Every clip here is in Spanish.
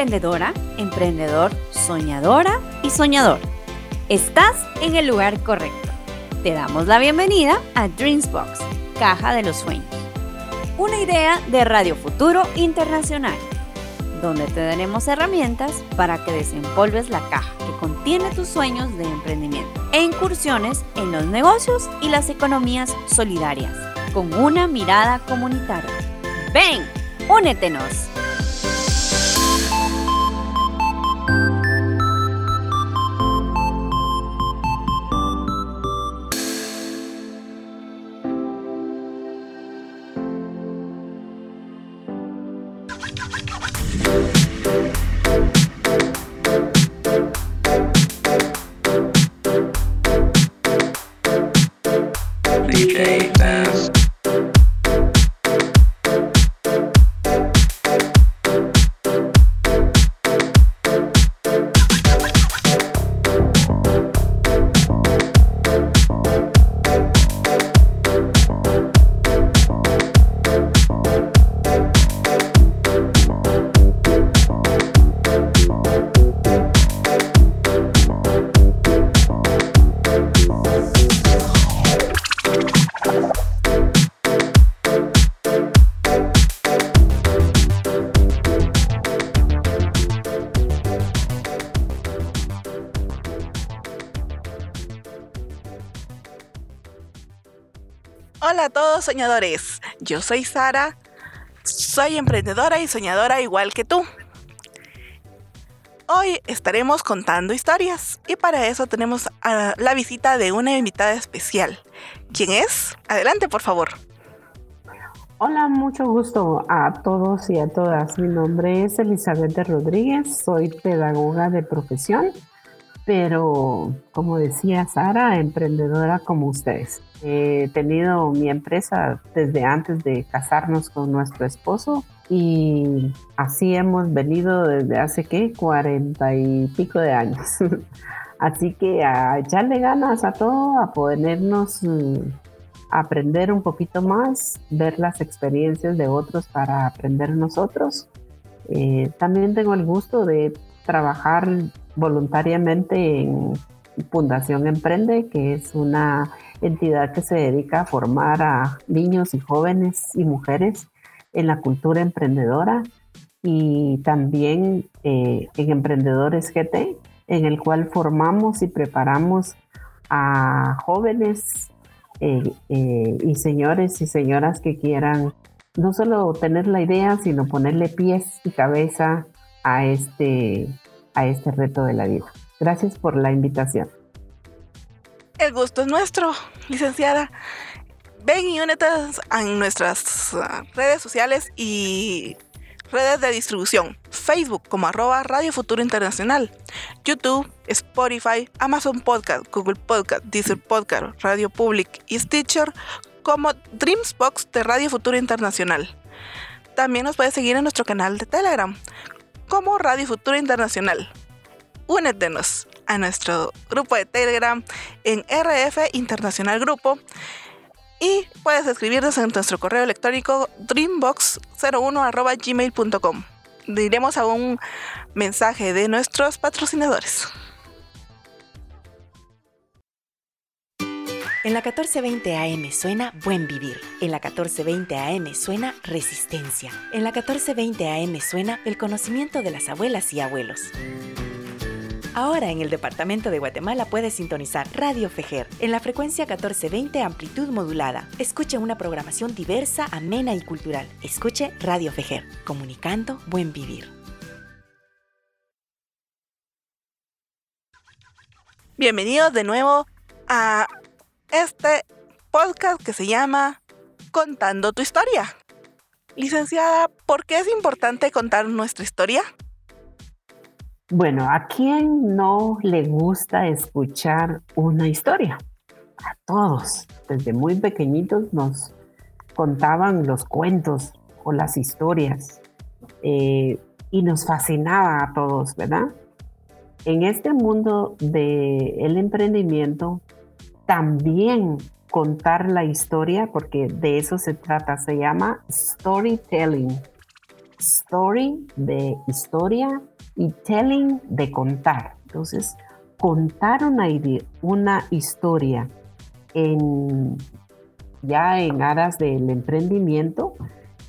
Hola, ¿eres emprendedora, emprendedor, soñadora y soñador? Estás en el lugar correcto. Te damos la bienvenida a Dreamsbox, Caja de los Sueños. Una idea de Radio Futuro Internacional, donde te daremos herramientas para que desempolves la caja que contiene tus sueños de emprendimiento e incursiones en los negocios y las economías solidarias, con una mirada comunitaria. Ven, únetenos. Soñadores, yo soy Sara, soy emprendedora y soñadora igual que tú. Hoy estaremos contando historias y para eso tenemos la visita de una invitada especial. ¿Quién es? Adelante, por favor. Hola, mucho gusto a todos y a todas. Mi nombre es Elizabeth Rodríguez, soy pedagoga de profesión, pero como decía Sara, emprendedora como ustedes. He tenido mi empresa desde antes de casarnos con nuestro esposo y así hemos venido desde hace que cuarenta y pico de años. así que a echarle ganas a todo, a ponernos mm, a aprender un poquito más, ver las experiencias de otros para aprender nosotros. Eh, también tengo el gusto de trabajar voluntariamente en Fundación Emprende, que es una entidad que se dedica a formar a niños y jóvenes y mujeres en la cultura emprendedora y también eh, en Emprendedores GT, en el cual formamos y preparamos a jóvenes eh, eh, y señores y señoras que quieran no solo tener la idea, sino ponerle pies y cabeza a este, a este reto de la vida. Gracias por la invitación. El gusto es nuestro, licenciada. Ven y únete a nuestras redes sociales y redes de distribución. Facebook como arroba Radio Futuro Internacional. YouTube, Spotify, Amazon Podcast, Google Podcast, Deezer Podcast, Radio Public y Stitcher como Dreamsbox de Radio Futuro Internacional. También nos puedes seguir en nuestro canal de Telegram como Radio Futuro Internacional. Únetenos a nuestro grupo de Telegram en RF Internacional Grupo y puedes escribirnos en nuestro correo electrónico dreambox01 Diremos a un mensaje de nuestros patrocinadores. En la 1420 AM suena Buen Vivir. En la 1420 AM suena Resistencia. En la 1420 AM suena el conocimiento de las abuelas y abuelos. Ahora en el departamento de Guatemala puedes sintonizar Radio Fejer en la frecuencia 1420 amplitud modulada. Escuche una programación diversa, amena y cultural. Escuche Radio Fejer, comunicando buen vivir. Bienvenidos de nuevo a este podcast que se llama Contando tu historia. Licenciada, ¿por qué es importante contar nuestra historia? Bueno, ¿a quién no le gusta escuchar una historia? A todos. Desde muy pequeñitos nos contaban los cuentos o las historias eh, y nos fascinaba a todos, ¿verdad? En este mundo del emprendimiento, también contar la historia, porque de eso se trata, se llama storytelling. story de historia y telling de contar. Entonces, contar una, una historia en, ya en aras del emprendimiento,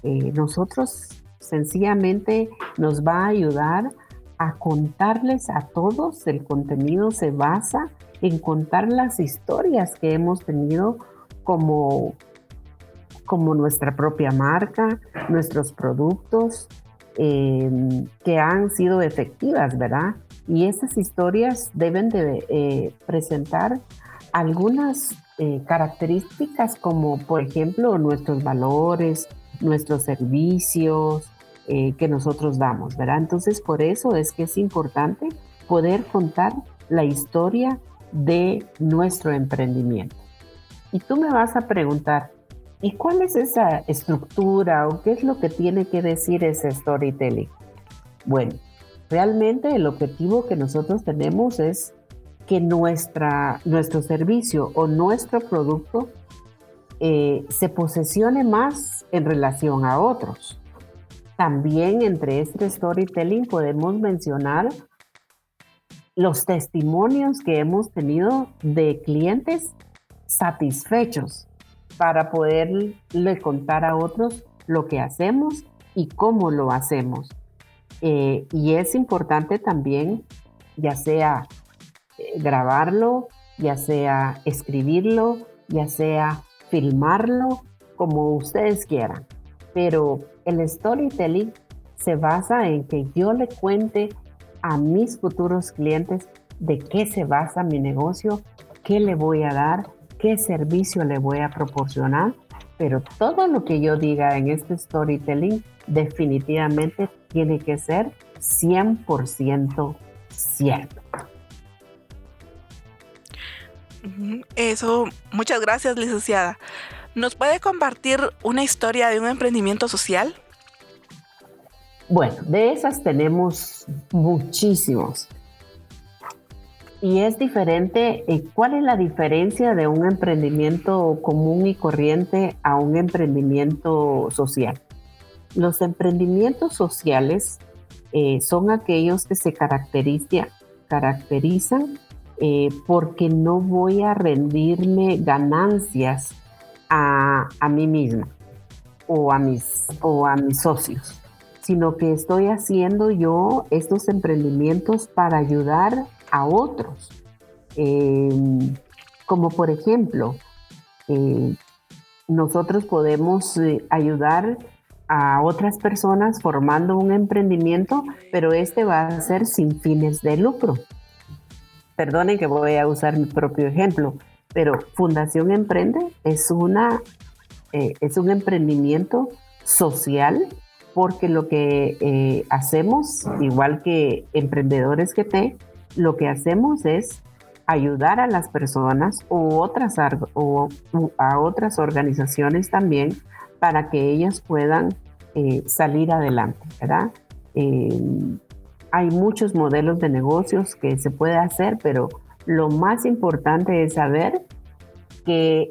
eh, nosotros sencillamente nos va a ayudar a contarles a todos, el contenido se basa en contar las historias que hemos tenido como, como nuestra propia marca, nuestros productos em, que han sido efectivas, ¿verdad? Y esas historias deben de eh, presentar algunas eh, características como, por ejemplo, nuestros valores, nuestros servicios eh, que nosotros damos, ¿verdad? Entonces, por eso es que es importante poder contar la historia de nuestro emprendimiento. Y tú me vas a preguntar, ¿y cuál es esa estructura o qué es lo que tiene que decir ese storytelling? Bueno, realmente el objetivo que nosotros tenemos es que nuestra, nuestro servicio o nuestro producto eh, se posesione más en relación a otros. También entre este storytelling podemos mencionar los testimonios que hemos tenido de clientes satisfechos para poderle contar a otros lo que hacemos y cómo lo hacemos. Eh, y es importante también, ya sea eh, grabarlo, ya sea escribirlo, ya sea filmarlo, como ustedes quieran. Pero el storytelling se basa en que yo le cuente a mis futuros clientes de qué se basa mi negocio, qué le voy a dar, qué servicio le voy a proporcionar, pero todo lo que yo diga en este storytelling definitivamente tiene que ser 100% cierto. Eso, muchas gracias, licenciada. ¿Nos puede compartir una historia de un emprendimiento social? Bueno, de esas tenemos muchísimos. Y es diferente, eh, ¿cuál es la diferencia de un emprendimiento común y corriente a un emprendimiento social? Los emprendimientos sociales eh, son aquellos que se caracteriza, caracterizan eh, porque no voy a rendirme ganancias a, a mí misma o a, mis, o a mis socios, sino que estoy haciendo yo estos emprendimientos para ayudar a otros. Em, como por ejemplo, eh, nosotros podemos eh, ayudar a otras personas formando un emprendimiento, pero este va a ser sin fines de lucro. Perdonen que voy a usar mi propio ejemplo, pero Fundación Emprende es, una, eh, es un emprendimiento social porque lo que hacemos, igual que emprendedores te, lo que hacemos es ayudar a las personas o otras, o, a otras organizaciones también para que ellas puedan eh, salir adelante, ¿verdad? Eh, hay muchos modelos de negocios que se puede hacer, pero lo más importante es saber que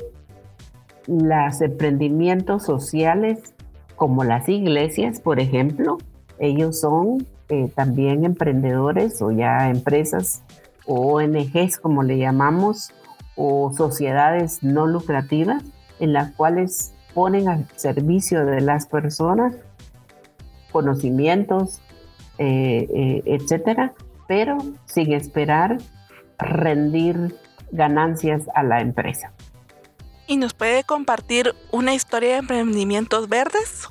los emprendimientos sociales, como las iglesias, por ejemplo, ellos son eh, también emprendedores o ya empresas o ONGs como le llamamos o sociedades no lucrativas en las cuales ponen al servicio de las personas conocimientos, eh, eh, etcétera, pero sin esperar rendir ganancias a la empresa. ¿Y nos puede compartir una historia de emprendimientos verdes?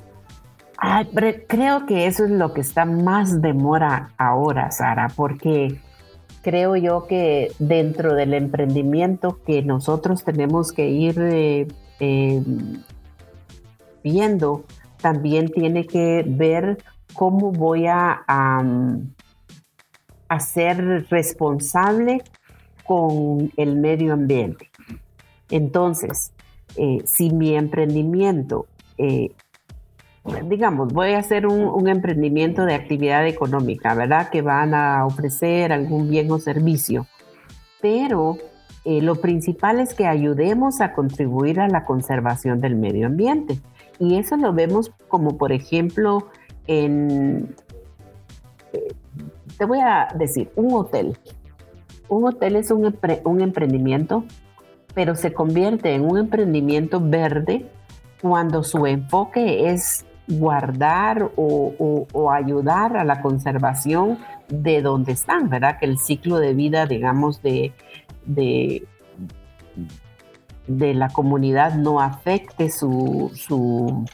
creo que eso es lo que está más de moda ahora, Sara, porque creo yo que dentro del emprendimiento que nosotros tenemos que ir eh, em, viendo, también tiene que ver cómo voy a, ser responsable con el medio ambiente. Entonces, eh, si mi emprendimiento eh, digamos, voy a hacer un, emprendimiento de actividad económica, ¿verdad? Que van a ofrecer algún bien o servicio. Pero eh, lo principal es que ayudemos a contribuir a la conservación del medio ambiente. Y eso lo vemos como, por ejemplo, en, te voy a decir, un hotel. Un hotel es un, un emprendimiento, pero se convierte en un emprendimiento verde cuando su enfoque es guardar o, ayudar a la conservación de donde están, ¿verdad? Que el ciclo de vida, digamos, de, de, la comunidad no afecte su, su,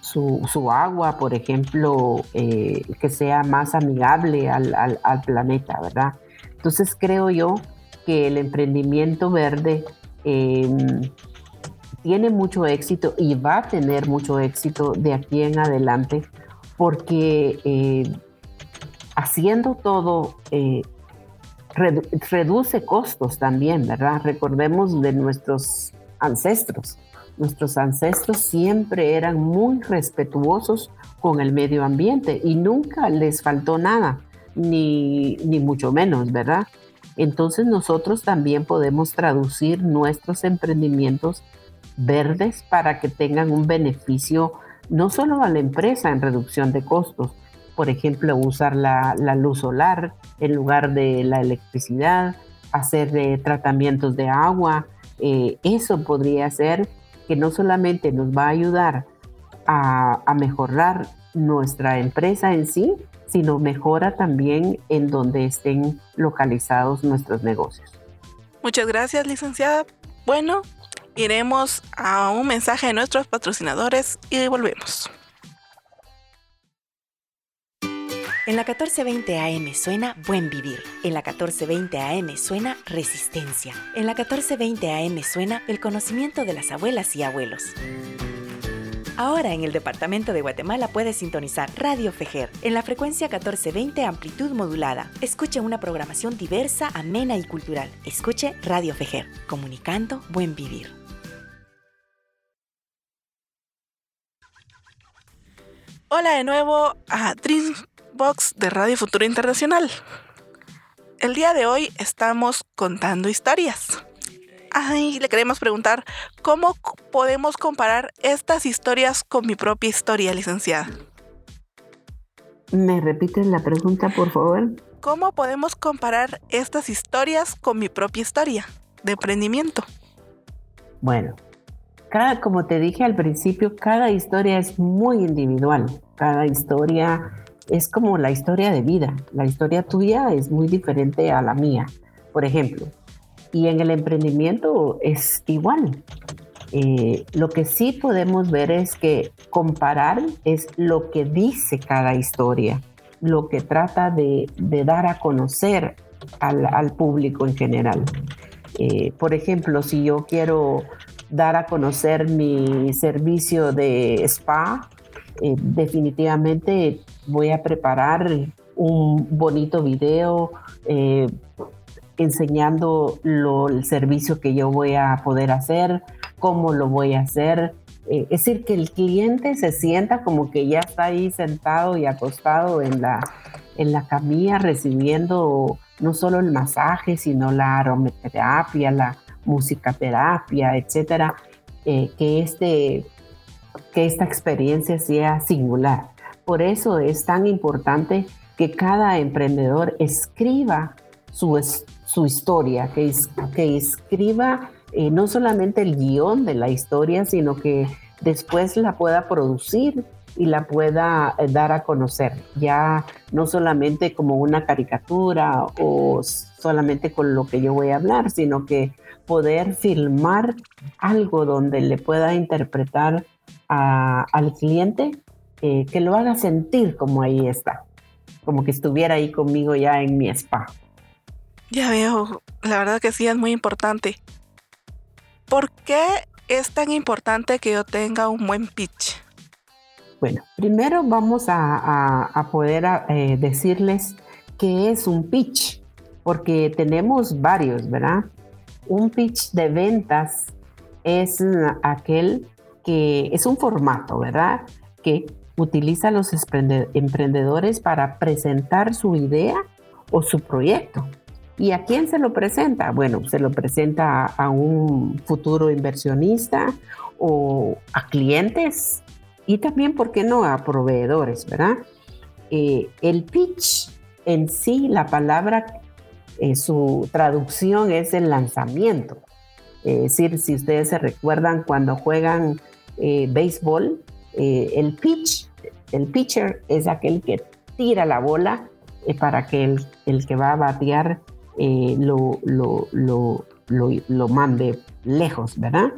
su, agua, por ejemplo, eh, que sea más amigable al, al, planeta, ¿verdad? Entonces creo yo que el emprendimiento verde em, tiene mucho éxito y va a tener mucho éxito de aquí en adelante porque eh, haciendo todo eh, reduce costos también, ¿verdad? Recordemos de nuestros ancestros. Nuestros ancestros siempre eran muy respetuosos con el medio ambiente y nunca les faltó nada, ni, ni mucho menos, ¿verdad? Entonces nosotros también podemos traducir nuestros emprendimientos verdes para que tengan un beneficio no solo a la empresa en reducción de costos, por ejemplo, usar la, luz solar en lugar de la electricidad, hacer eh, tratamientos de agua, eh, eso podría ser que no solamente nos va a ayudar a, a mejorar nuestra empresa en sí, sino mejora también en donde estén localizados nuestros negocios. Muchas gracias, licenciada. Bueno, iremos a un mensaje de nuestros patrocinadores y volvemos. En la 1420 AM suena Buen Vivir. En la 1420 AM suena Resistencia. En la 1420 AM suena el conocimiento de las abuelas y abuelos. Ahora en el departamento de Guatemala puedes sintonizar Radio Fejer en la frecuencia 1420 amplitud modulada. Escuche una programación diversa, amena y cultural. Escuche Radio Fejer, comunicando buen vivir. Hola de nuevo a Dreambox de Radio Futuro Internacional. El día de hoy estamos contando historias. Ay, le queremos preguntar, ¿cómo podemos comparar estas historias con mi propia historia, licenciada? ¿Me repites la pregunta, por favor? ¿Cómo podemos comparar estas historias con mi propia historia de emprendimiento? Bueno, cada, como te dije al principio, cada historia es muy individual. Cada historia es como la historia de vida. La historia tuya es muy diferente a la mía, por ejemplo. Y en el emprendimiento es igual. Eh, lo que sí podemos ver es que comparar es lo que dice cada historia, lo que trata de, dar a conocer al, público en general. Eh, por ejemplo, si yo quiero dar a conocer mi servicio de spa, eh, definitivamente voy a preparar un bonito video enseñando el servicio que yo voy a poder hacer, cómo lo voy a hacer. Eh, es decir, que el cliente se sienta como que ya está ahí sentado y acostado en la, en la camilla recibiendo no solo el masaje, sino la aromaterapia, la musicaterapia, etcétera, que este que esta experiencia sea singular. Por eso es tan importante que cada emprendedor escriba su, su historia, que, que escriba eh, no solamente el guion de la historia, sino que después la pueda producir y la pueda eh, dar a conocer, ya no solamente como una caricatura o solamente con lo que yo voy a hablar, sino que poder filmar algo donde le pueda interpretar al cliente eh, que lo haga sentir como ahí está, como que estuviera ahí conmigo ya en mi spa. Ya veo, la verdad que sí es muy importante. ¿Por qué es tan importante que yo tenga un buen pitch? Bueno, primero vamos a, poder eh, decirles qué es un pitch, porque tenemos varios, ¿verdad? Un pitch de ventas es aquel que es un formato, ¿verdad? Que utiliza los emprendedores para presentar su idea o su proyecto. ¿Y a quién se lo presenta? Bueno, se lo presenta a un futuro inversionista o a clientes y también, ¿por qué no?, a proveedores, ¿verdad? Eh, el pitch en sí, la palabra, eh, su traducción es el lanzamiento. es decir, si ustedes se recuerdan cuando juegan béisbol, el pitch, el pitcher es aquel que tira la bola para que el, el, que va a batear lo, lo, lo, lo, mande lejos, ¿verdad?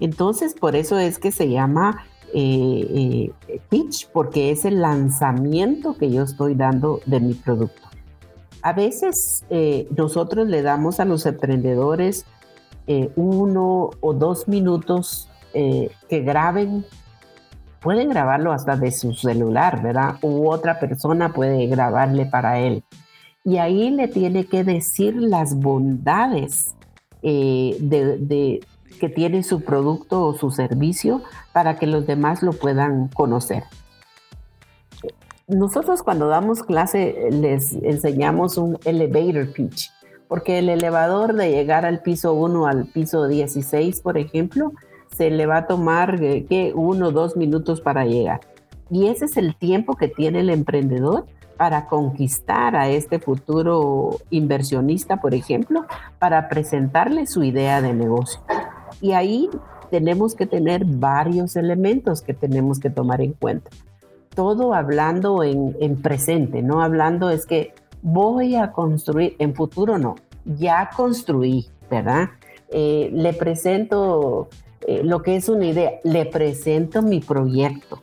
Entonces, por eso es que se llama eh, eh, pitch, porque es el lanzamiento que yo estoy dando de mi producto. A veces eh, nosotros le damos a los emprendedores uno o dos minutos que graben, pueden grabarlo hasta de su celular, ¿verdad? U otra persona puede grabarle para él. Y ahí le tiene que decir las bondades de, que tiene su producto o su servicio para que los demás lo puedan conocer. Nosotros cuando damos clase les enseñamos un elevator pitch, porque el elevador de llegar al piso 1 al piso 16, por ejemplo, se le va a tomar eh, ¿qué? uno o dos minutos para llegar. Y ese es el tiempo que tiene el emprendedor para conquistar a este futuro inversionista, por ejemplo, para presentarle su idea de negocio. Y ahí tenemos que tener varios elementos que tenemos que tomar en cuenta. Todo hablando en, presente, no hablando es que voy a construir, en futuro no, ya construí, ¿verdad? Eh, le presento eh, lo que es una idea, le presento mi proyecto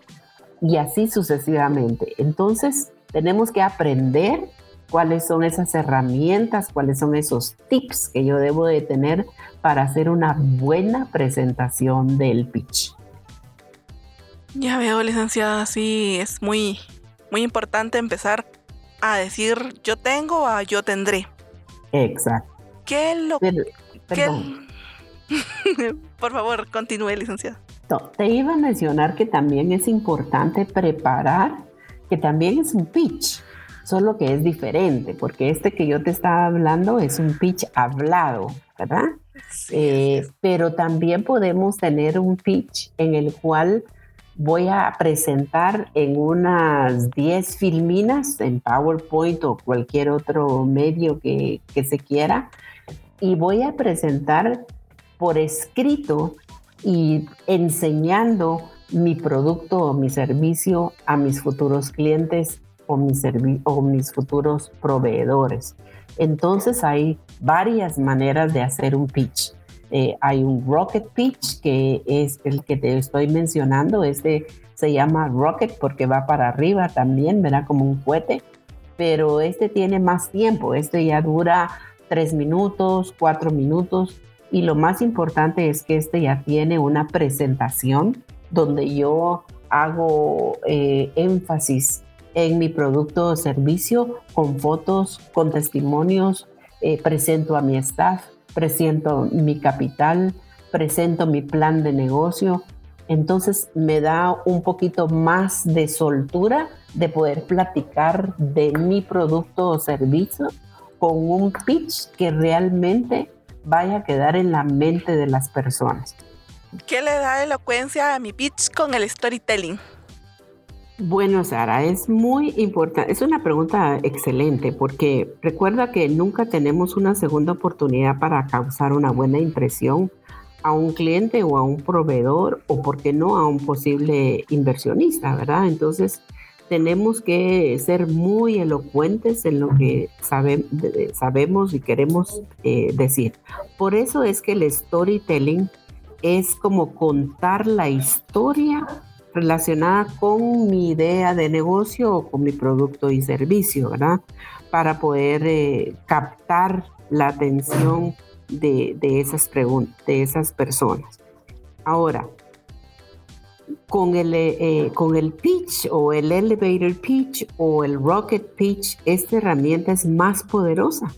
y así sucesivamente. Entonces, tenemos que aprender cuáles son esas herramientas, cuáles son esos tips que yo debo de tener para hacer una buena presentación del pitch. Ya veo, licenciada, sí, es muy, muy importante empezar a decir yo tengo a yo tendré. Exacto. ¿Qué lo Por favor, continúe, licenciada. te iba a mencionar que también es importante preparar, que también es un pitch solo que es diferente, porque este que yo te estaba hablando es un pitch hablado, ¿verdad? Eh, pero también podemos tener un pitch en el cual voy a presentar en unas 10 filminas, en PowerPoint o cualquier otro medio que, que se quiera, y voy a presentar por escrito y enseñando mi producto o mi servicio a mis futuros clientes o mis, futuros proveedores. Entonces hay varias maneras de hacer un pitch. Eh, hay un rocket pitch que es el que te estoy mencionando. Este se llama rocket porque va para arriba también, verá como un cohete. Pero este tiene más tiempo. Este ya dura tres minutos, cuatro minutos. Y lo más importante es que este ya tiene una presentación donde yo hago eh, énfasis en mi producto o servicio con fotos, con testimonios, eh, presento a mi staff, presento mi capital, presento mi plan de negocio. Entonces me da un poquito más de soltura de poder platicar de mi producto o servicio con un pitch que realmente vaya a quedar en la mente de las personas. ¿Qué le da elocuencia a mi pitch con el storytelling? Bueno, Sara, es muy importante. Es una pregunta excelente porque recuerda que nunca tenemos una segunda oportunidad para causar una buena impresión a un cliente o a un proveedor o, por qué no, a un posible inversionista, ¿verdad? Entonces, tenemos que ser muy elocuentes en lo que sabemos y queremos eh, decir. Por eso es que el storytelling es como contar la historia relacionada con mi idea de negocio o con mi producto y servicio, ¿verdad? Para poder eh, captar la atención de, esas de esas personas. Ahora, con el, eh, con el pitch o el elevator pitch o el rocket pitch, esta herramienta es más poderosa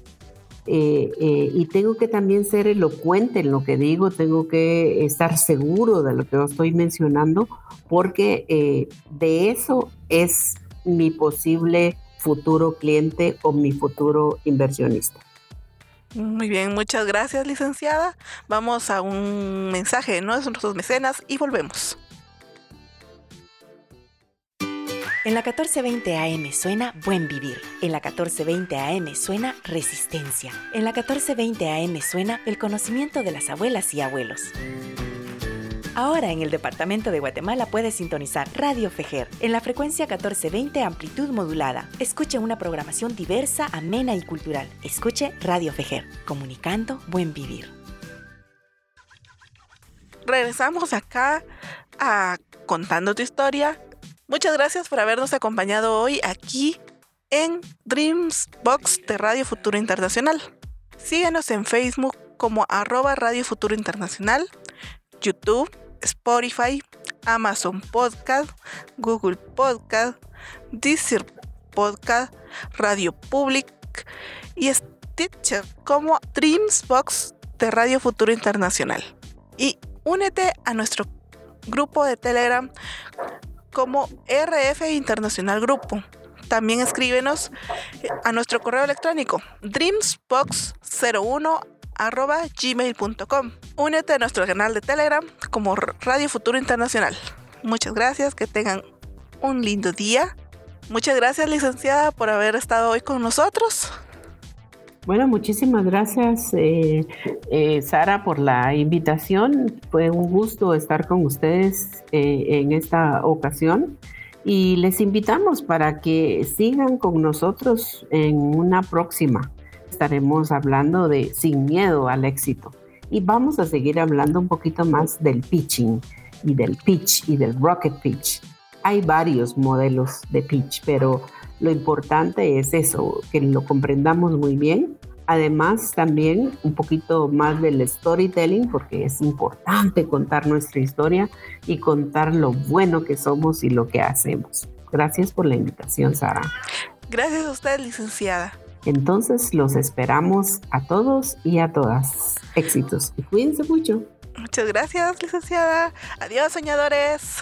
eh, eh, y tengo que también ser elocuente en lo que digo, tengo que estar seguro de lo que estoy mencionando, porque eh, de eso es mi posible futuro cliente o mi futuro inversionista. Muy bien, muchas gracias licenciada. Vamos a un mensaje de nuestros mecenas y volvemos. En la 1420 AM suena Buen Vivir. En la 1420 AM suena Resistencia. En la 1420 AM suena el conocimiento de las abuelas y abuelos. Ahora en el departamento de Guatemala puedes sintonizar Radio Fejer en la frecuencia 1420 amplitud modulada. Escuche una programación diversa, amena y cultural. Escuche Radio Fejer, comunicando buen vivir. Regresamos acá a Contando tu historia. Muchas gracias por habernos acompañado hoy aquí en Dreams Box de Radio Futuro Internacional. Síguenos en Facebook como arroba Radio Futuro Internacional, YouTube, Spotify, Amazon Podcast, Google Podcast, Deezer Podcast, Radio Public y Stitcher como Dreamsbox de Radio Futuro Internacional. Y únete a nuestro grupo de Telegram como RF Internacional Grupo. También escríbenos a nuestro correo electrónico dreamsbox01 arroba gmail.com. Únete a nuestro canal de Telegram como Radio Futuro Internacional. Muchas gracias, que tengan un lindo día. Muchas gracias, licenciada, por haber estado hoy con nosotros. Bueno, muchísimas gracias, eh, eh, Sara, por la invitación. Fue un gusto estar con ustedes eh, en esta ocasión y les invitamos para que sigan con nosotros en una próxima estaremos hablando de sin miedo al éxito. Y vamos a seguir hablando un poquito más del pitching y del pitch y del rocket pitch. Hay varios modelos de pitch, pero lo importante es eso, que lo comprendamos muy bien. Además, también un poquito más del storytelling, porque es importante contar nuestra historia y contar lo bueno que somos y lo que hacemos. Gracias por la invitación, Sara. Gracias a usted, licenciada. Entonces los esperamos a todos y a todas. Éxitos y cuídense mucho. Muchas gracias, licenciada. Adiós, soñadores.